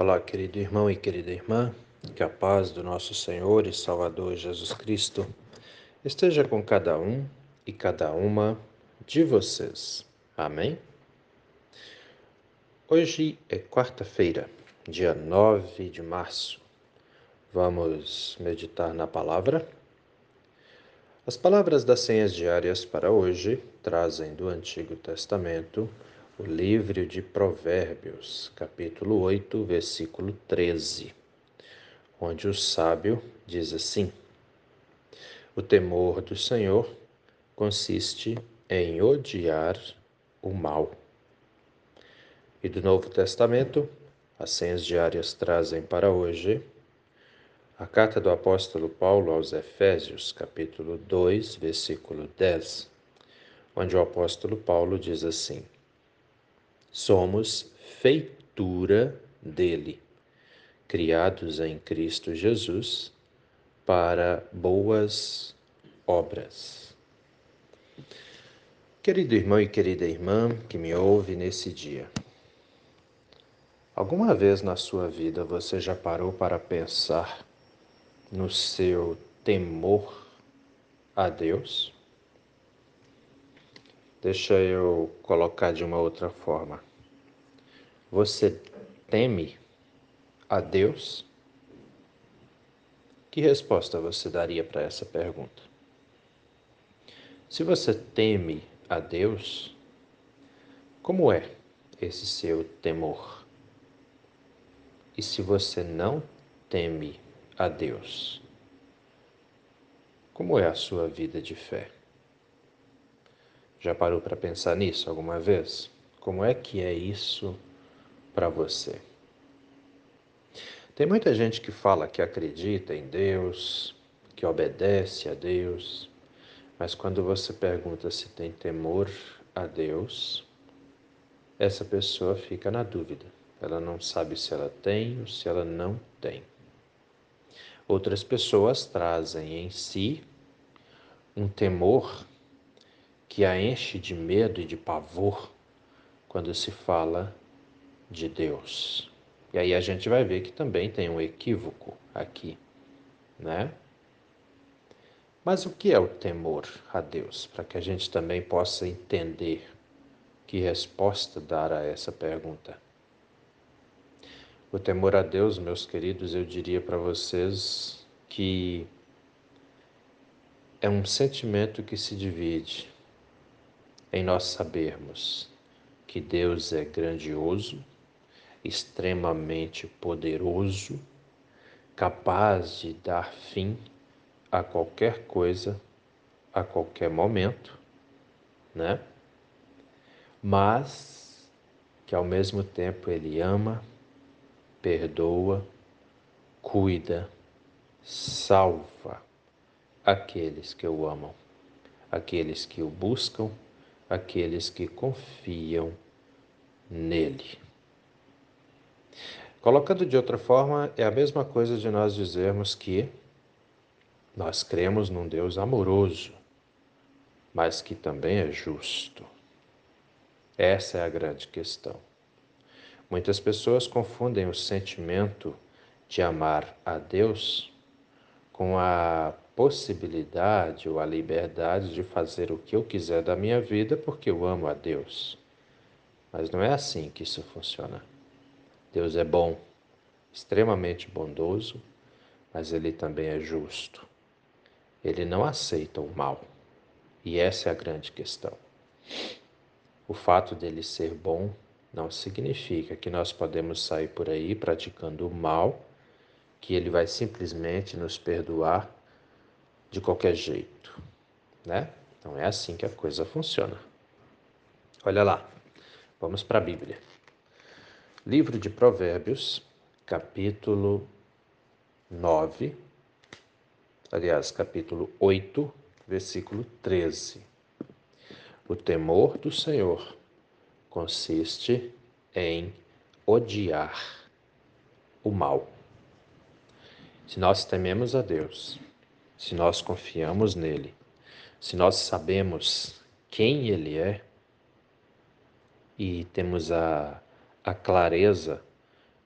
Olá, querido irmão e querida irmã, que a paz do nosso Senhor e Salvador Jesus Cristo esteja com cada um e cada uma de vocês. Amém? Hoje é quarta-feira, dia 9 de março. Vamos meditar na palavra. As palavras das senhas diárias para hoje trazem do Antigo Testamento o livro de Provérbios, capítulo 8, versículo 13, onde o sábio diz assim: O temor do Senhor consiste em odiar o mal. E do Novo Testamento, as senhas diárias trazem para hoje a carta do apóstolo Paulo aos Efésios, capítulo 2, versículo 10, onde o apóstolo Paulo diz assim: somos feitura dele, criados em Cristo Jesus para boas obras. Querido irmão e querida irmã que me ouve nesse dia, alguma vez na sua vida você já parou para pensar no seu temor a Deus? Deixa eu colocar de uma outra forma. Você teme a Deus? Que resposta você daria para essa pergunta? Se você teme a Deus, como é esse seu temor? E se você não teme a Deus, como é a sua vida de fé? Já parou para pensar nisso alguma vez? Como é que é isso para você? Tem muita gente que fala que acredita em Deus, que obedece a Deus, mas quando você pergunta se tem temor a Deus, essa pessoa fica na dúvida. Ela não sabe se ela tem ou se ela não tem. Outras pessoas trazem em si um temor que a enche de medo e de pavor quando se fala de Deus. E aí a gente vai ver que também tem um equívoco aqui, né? Mas o que é o temor a Deus? Para que a gente também possa entender que resposta dar a essa pergunta. O temor a Deus, meus queridos, eu diria para vocês que é um sentimento que se divide em nós sabermos que Deus é grandioso, extremamente poderoso, capaz de dar fim a qualquer coisa, a qualquer momento, né? Mas que ao mesmo tempo ele ama, perdoa, cuida, salva aqueles que o amam, aqueles que o buscam aqueles que confiam nele. Colocando de outra forma, é a mesma coisa de nós dizermos que nós cremos num Deus amoroso, mas que também é justo. Essa é a grande questão. Muitas pessoas confundem o sentimento de amar a Deus com a possibilidade ou a liberdade de fazer o que eu quiser da minha vida porque eu amo a Deus. Mas não é assim que isso funciona. Deus é bom, extremamente bondoso, mas ele também é justo. Ele não aceita o mal. E essa é a grande questão. O fato dele ser bom não significa que nós podemos sair por aí praticando o mal, que ele vai simplesmente nos perdoar de qualquer jeito, né? Então é assim que a coisa funciona. Olha lá, vamos para a Bíblia. Livro de Provérbios, capítulo 9, aliás, capítulo 8, versículo 13. O temor do Senhor consiste em odiar o mal. Se nós tememos a Deus, se nós confiamos nele, se nós sabemos quem ele é e temos a, a clareza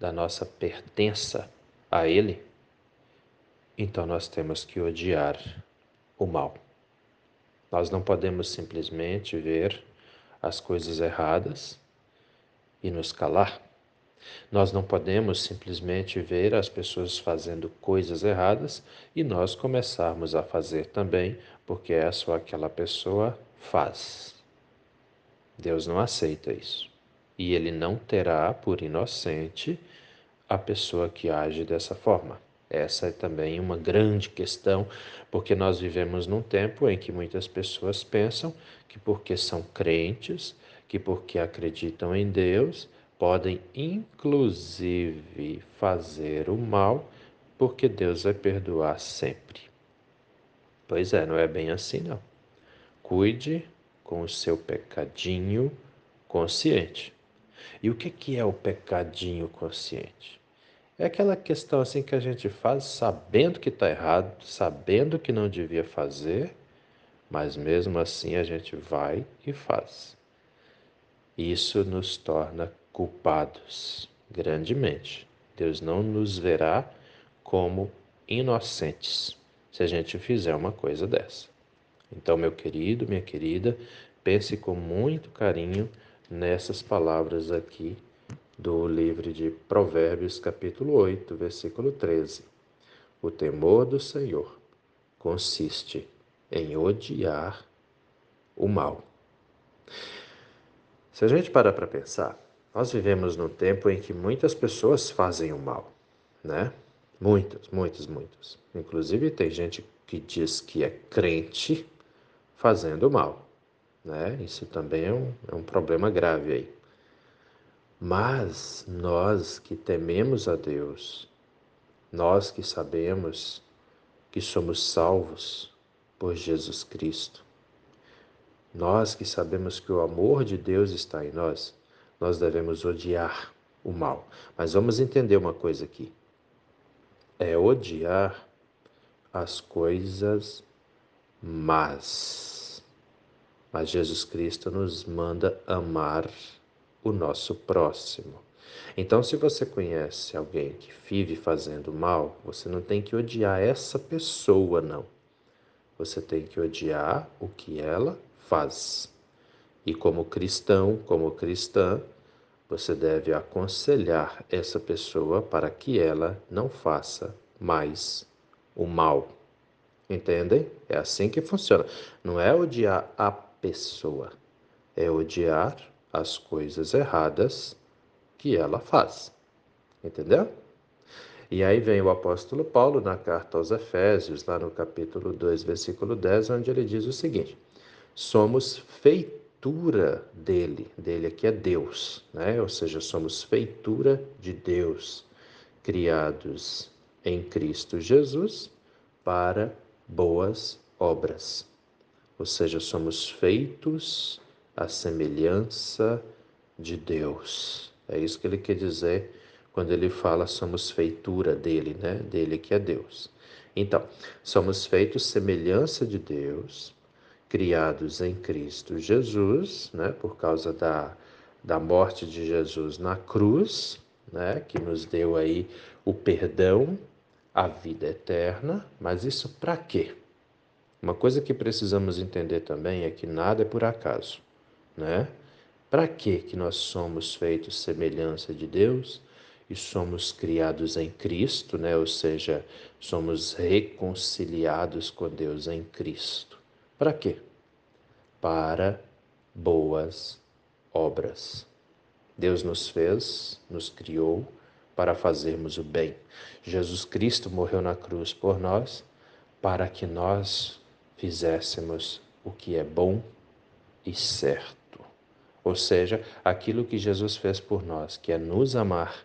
da nossa pertença a Ele, então nós temos que odiar o mal. Nós não podemos simplesmente ver as coisas erradas e nos calar. Nós não podemos simplesmente ver as pessoas fazendo coisas erradas e nós começarmos a fazer também, porque é só aquela pessoa faz. Deus não aceita isso. E ele não terá por inocente a pessoa que age dessa forma. Essa é também uma grande questão, porque nós vivemos num tempo em que muitas pessoas pensam que porque são crentes, que porque acreditam em Deus, podem inclusive fazer o mal, porque Deus vai perdoar sempre. Pois é, não é bem assim não. Cuide com o seu pecadinho consciente. E o que que é o pecadinho consciente? É aquela questão assim que a gente faz sabendo que está errado, sabendo que não devia fazer, mas mesmo assim a gente vai e faz. Isso nos torna culpados grandemente. Deus não nos verá como inocentes se a gente fizer uma coisa dessa. Então, meu querido, minha querida, pense com muito carinho nessas palavras aqui do livro de Provérbios, capítulo 8, versículo 13. O temor do Senhor consiste em odiar o mal. Se a gente parar para pensar, nós vivemos num tempo em que muitas pessoas fazem o mal, né? Muitas, muitas, muitas. Inclusive tem gente que diz que é crente fazendo mal, né? Isso também é um, é um problema grave aí. Mas nós que tememos a Deus, nós que sabemos que somos salvos por Jesus Cristo, nós que sabemos que o amor de Deus está em nós, nós devemos odiar o mal. Mas vamos entender uma coisa aqui. É odiar as coisas más. Mas Jesus Cristo nos manda amar o nosso próximo. Então, se você conhece alguém que vive fazendo mal, você não tem que odiar essa pessoa, não. Você tem que odiar o que ela faz. E como cristão, como cristã, você deve aconselhar essa pessoa para que ela não faça mais o mal. Entendem? É assim que funciona. Não é odiar a pessoa, é odiar as coisas erradas que ela faz. Entendeu? E aí vem o apóstolo Paulo na carta aos Efésios, lá no capítulo 2, versículo 10, onde ele diz o seguinte: Somos feitura dele, dele aqui é Deus, né? Ou seja, somos feitura de Deus, criados em Cristo Jesus para boas obras. Ou seja, somos feitos a semelhança de Deus. É isso que ele quer dizer quando ele fala somos feitura dele, né? Dele que é Deus. Então, somos feitos semelhança de Deus, criados em Cristo Jesus, né? Por causa da, da morte de Jesus na cruz, né? Que nos deu aí o perdão, a vida eterna. Mas isso para quê? Uma coisa que precisamos entender também é que nada é por acaso né? Para que que nós somos feitos semelhança de Deus e somos criados em Cristo, né? Ou seja, somos reconciliados com Deus em Cristo. Para quê? Para boas obras. Deus nos fez, nos criou para fazermos o bem. Jesus Cristo morreu na cruz por nós para que nós fizéssemos o que é bom e certo. Ou seja, aquilo que Jesus fez por nós, que é nos amar,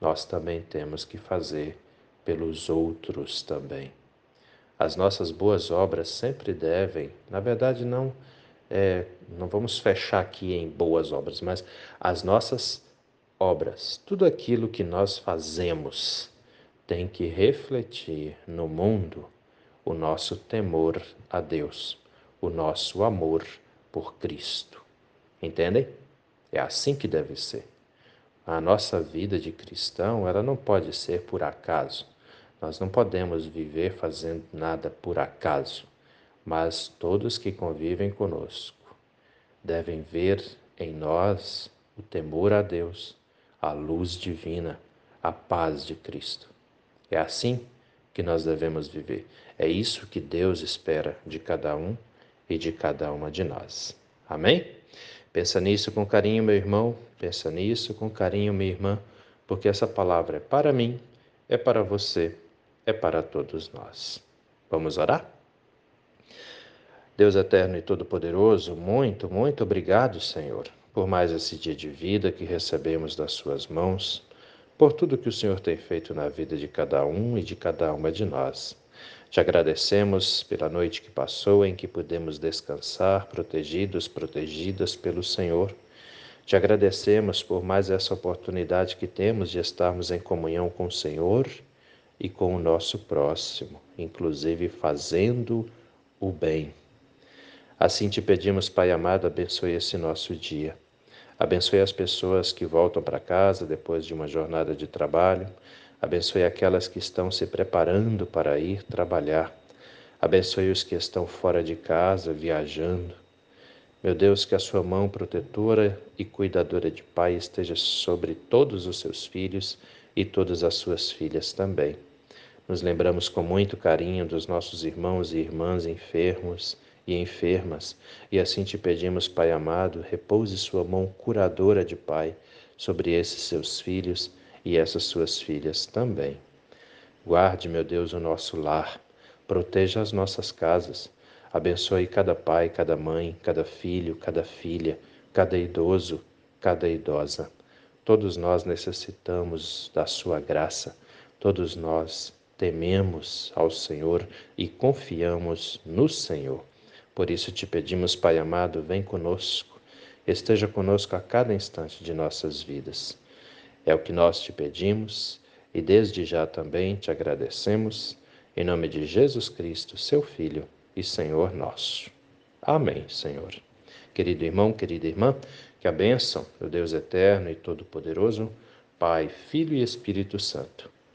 nós também temos que fazer pelos outros também. As nossas boas obras sempre devem, na verdade, não, é, não vamos fechar aqui em boas obras, mas as nossas obras, tudo aquilo que nós fazemos, tem que refletir no mundo o nosso temor a Deus, o nosso amor por Cristo. Entendem? É assim que deve ser. A nossa vida de cristão, ela não pode ser por acaso. Nós não podemos viver fazendo nada por acaso, mas todos que convivem conosco devem ver em nós o temor a Deus, a luz divina, a paz de Cristo. É assim que nós devemos viver. É isso que Deus espera de cada um e de cada uma de nós. Amém? Pensa nisso com carinho, meu irmão. Pensa nisso com carinho, minha irmã, porque essa palavra é para mim, é para você, é para todos nós. Vamos orar? Deus eterno e todo-poderoso, muito, muito obrigado, Senhor, por mais esse dia de vida que recebemos das Suas mãos, por tudo que o Senhor tem feito na vida de cada um e de cada uma de nós. Te agradecemos pela noite que passou, em que pudemos descansar, protegidos, protegidas pelo Senhor. Te agradecemos por mais essa oportunidade que temos de estarmos em comunhão com o Senhor e com o nosso próximo, inclusive fazendo o bem. Assim te pedimos, Pai amado, abençoe esse nosso dia. Abençoe as pessoas que voltam para casa depois de uma jornada de trabalho. Abençoe aquelas que estão se preparando para ir trabalhar. Abençoe os que estão fora de casa, viajando. Meu Deus, que a sua mão protetora e cuidadora de Pai esteja sobre todos os seus filhos e todas as suas filhas também. Nos lembramos com muito carinho dos nossos irmãos e irmãs enfermos e enfermas, e assim te pedimos, Pai amado, repouse sua mão curadora de Pai sobre esses seus filhos e essas suas filhas também. Guarde, meu Deus, o nosso lar, proteja as nossas casas, abençoe cada pai, cada mãe, cada filho, cada filha, cada idoso, cada idosa. Todos nós necessitamos da sua graça, todos nós tememos ao Senhor e confiamos no Senhor. Por isso te pedimos, Pai amado, vem conosco, esteja conosco a cada instante de nossas vidas. É o que nós te pedimos e desde já também te agradecemos, em nome de Jesus Cristo, seu Filho e Senhor nosso. Amém, Senhor. Querido irmão, querida irmã, que a bênção do Deus eterno e todo-poderoso, Pai, Filho e Espírito Santo,